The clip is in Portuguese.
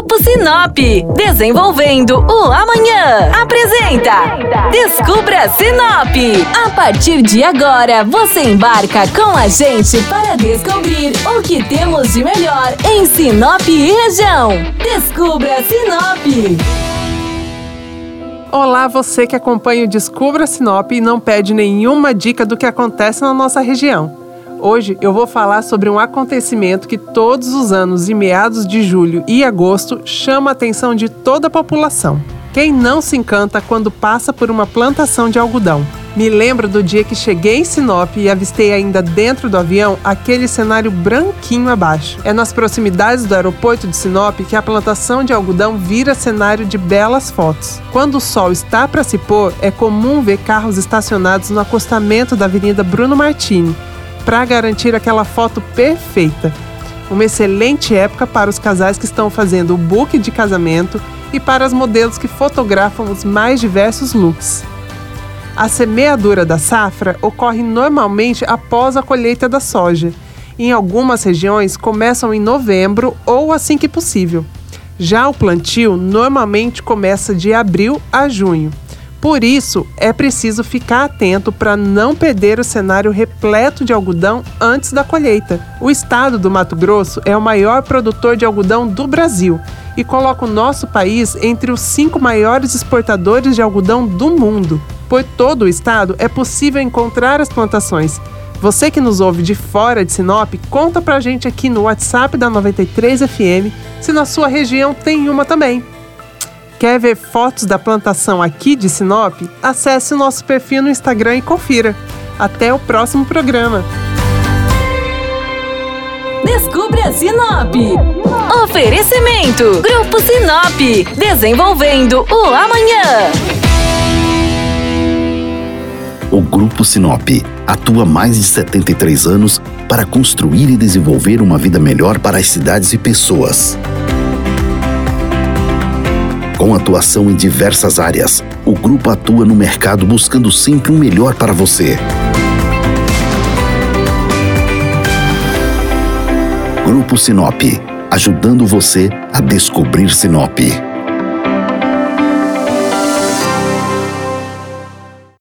Grupo Sinop, desenvolvendo o amanhã. Apresenta Descubra Sinop. A partir de agora, você embarca com a gente para descobrir o que temos de melhor em Sinop e região. Descubra Sinop. Olá, você que acompanha o Descubra Sinop e não pede nenhuma dica do que acontece na nossa região. Hoje eu vou falar sobre um acontecimento que todos os anos, em meados de julho e agosto, chama a atenção de toda a população. Quem não se encanta quando passa por uma plantação de algodão? Me lembro do dia que cheguei em Sinop e avistei ainda dentro do avião aquele cenário branquinho abaixo. É nas proximidades do aeroporto de Sinop que a plantação de algodão vira cenário de belas fotos. Quando o sol está para se pôr, é comum ver carros estacionados no acostamento da Avenida Bruno Martini, para garantir aquela foto perfeita. Uma excelente época para os casais que estão fazendo o book de casamento e para as modelos que fotografam os mais diversos looks. A semeadura da safra ocorre normalmente após a colheita da soja. Em algumas regiões começam em novembro ou assim que possível. Já o plantio normalmente começa de abril a junho. Por isso, é preciso ficar atento para não perder o cenário repleto de algodão antes da colheita. O estado do Mato Grosso é o maior produtor de algodão do Brasil e coloca o nosso país entre os cinco maiores exportadores de algodão do mundo. Por todo o estado é possível encontrar as plantações. Você que nos ouve de fora de Sinop, conta pra gente aqui no WhatsApp da 93 FM se na sua região tem uma também. Quer ver fotos da plantação aqui de Sinop? Acesse o nosso perfil no Instagram e confira. Até o próximo programa. Descubra Sinop. Oferecimento: Grupo Sinop. Desenvolvendo o amanhã. O Grupo Sinop atua há mais de 73 anos para construir e desenvolver uma vida melhor para as cidades e pessoas. Com atuação em diversas áreas, o grupo atua no mercado buscando sempre o um melhor para você. Grupo Sinop, ajudando você a descobrir Sinop.